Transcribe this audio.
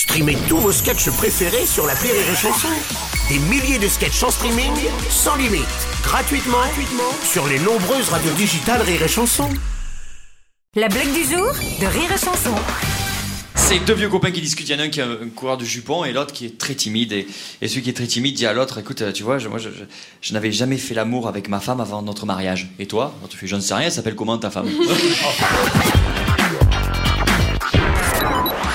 Streamez tous vos sketchs préférés sur la Rire et Chanson. Des milliers de sketchs en streaming, sans limite, gratuitement, gratuitement sur les nombreuses radios digitales Rire et Chanson. La blague du jour de Rire et Chanson. C'est deux vieux copains qui discutent. Il y en a un qui est un coureur de jupons et l'autre qui est très timide. Et, et celui qui est très timide dit à l'autre Écoute, euh, tu vois, je, moi, je, je- je n'avais jamais fait l'amour avec ma femme avant notre mariage. Et toi? Alors, Tu fais J'en sais rien, elle s'appelle comment ta femme?